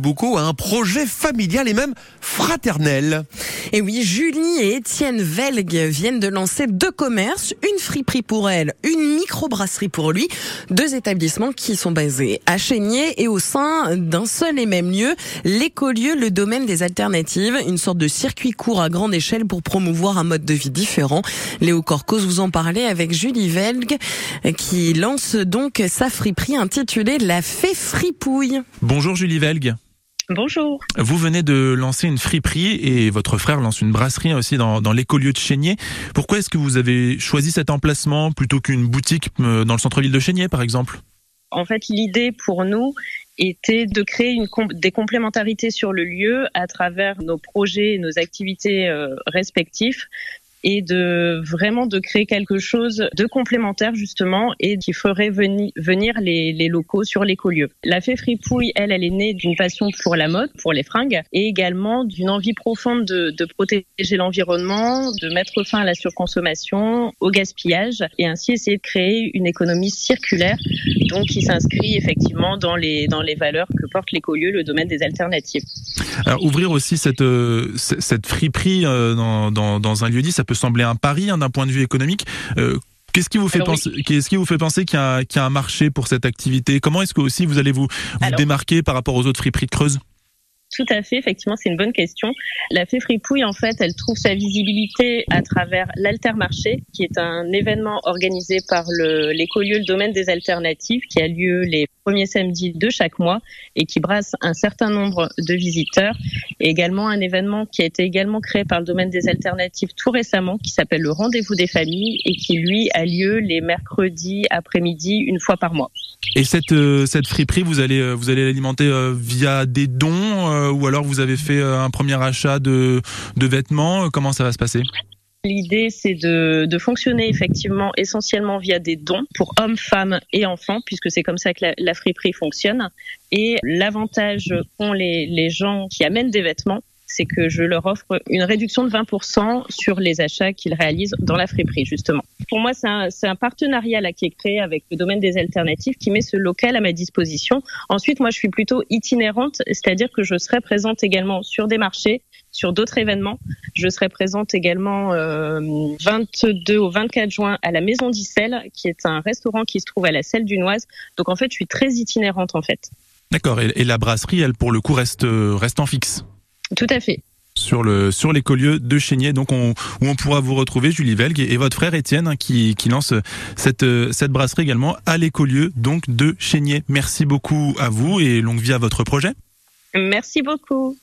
beaucoup à un projet familial et même fraternel. Et oui, Julie et Étienne Velgue viennent de lancer deux commerces, une friperie pour elle, une microbrasserie pour lui, deux établissements qui sont basés à Chénier et au sein d'un seul et même lieu, l'écolieu, le domaine des alternatives, une sorte de circuit court à grande échelle pour promouvoir un mode de vie différent. Léo Corcos vous en parlait avec Julie Velgue qui lance donc sa friperie intitulée La Fée Fripouille. Bonjour Julie Velgue. Bonjour. Vous venez de lancer une friperie et votre frère lance une brasserie aussi dans, dans l'écolieu de Chénier. Pourquoi est-ce que vous avez choisi cet emplacement plutôt qu'une boutique euh, dans le centre-ville de Chénier, par exemple? En fait, l'idée pour nous était de créer une des complémentarités sur le lieu à travers nos projets et nos activités euh, respectifs et de vraiment de créer quelque chose de complémentaire justement et qui ferait venir, les, locaux sur l'écolieu. La fée fripouille, elle, elle est née d'une passion pour la mode, pour les fringues et également d'une envie profonde de, de protéger l'environnement, de mettre fin à la surconsommation, au gaspillage et ainsi essayer de créer une économie circulaire donc qui s'inscrit effectivement dans les, dans les valeurs que porte l'écolieu, le domaine des alternatives. Alors, ouvrir aussi cette, euh, cette friperie euh, dans, dans, dans un lieu dit, ça peut sembler un pari hein, d'un point de vue économique. Euh, qu'est-ce qui vous fait penser, qu'est-ce qui vous fait penser qu'il y, a, qu'il y a un marché pour cette activité? Comment est-ce que aussi vous allez vous, vous démarquer par rapport aux autres friperies de Creuse? Tout à fait, effectivement, c'est une bonne question. La Fée Fripouille, en fait, elle trouve sa visibilité à travers l'Altermarché, qui est un événement organisé par l'écolieu Le Domaine des Alternatives, qui a lieu les premiers samedis de chaque mois et qui brasse un certain nombre de visiteurs. Et également un événement qui a été également créé par le Domaine des Alternatives tout récemment, qui s'appelle le Rendez-vous des familles et qui, lui, a lieu les mercredis après-midi, une fois par mois. Et cette, euh, cette friperie, vous allez, euh, vous allez l'alimenter euh, via des dons ou alors vous avez fait un premier achat de, de vêtements Comment ça va se passer? L'idée, c'est de, de, fonctionner effectivement essentiellement via des dons pour hommes, femmes et enfants, puisque c'est comme ça que la, la friperie fonctionne. Et l'avantage qu'ont les, les gens qui amènent des vêtements, c'est que je leur offre une réduction de 20% sur les achats qu'ils réalisent dans la friperie, justement. Pour moi, c'est un, un, partenariat là qui est créé avec le domaine des alternatives qui met ce local à ma disposition. Ensuite, moi, je suis plutôt itinérante, c'est-à-dire que je serai présente également sur des marchés, sur d'autres événements. Je serai présente également euh, 22 au 24 juin à la Maison d'Issel, qui est un restaurant qui se trouve à la Selle du Noise. Donc en fait, je suis très itinérante en fait. D'accord. Et, et, la brasserie, elle, pour le coup, reste, reste en fixe? Tout à fait sur le sur l'écolieu de Chénier donc on, où on pourra vous retrouver Julie Velgue et, votre frère Étienne hein, qui, lance cette cette brasserie également à l'écolieu donc de Chénier. Merci beaucoup à vous et longue vie à votre projet. Merci beaucoup.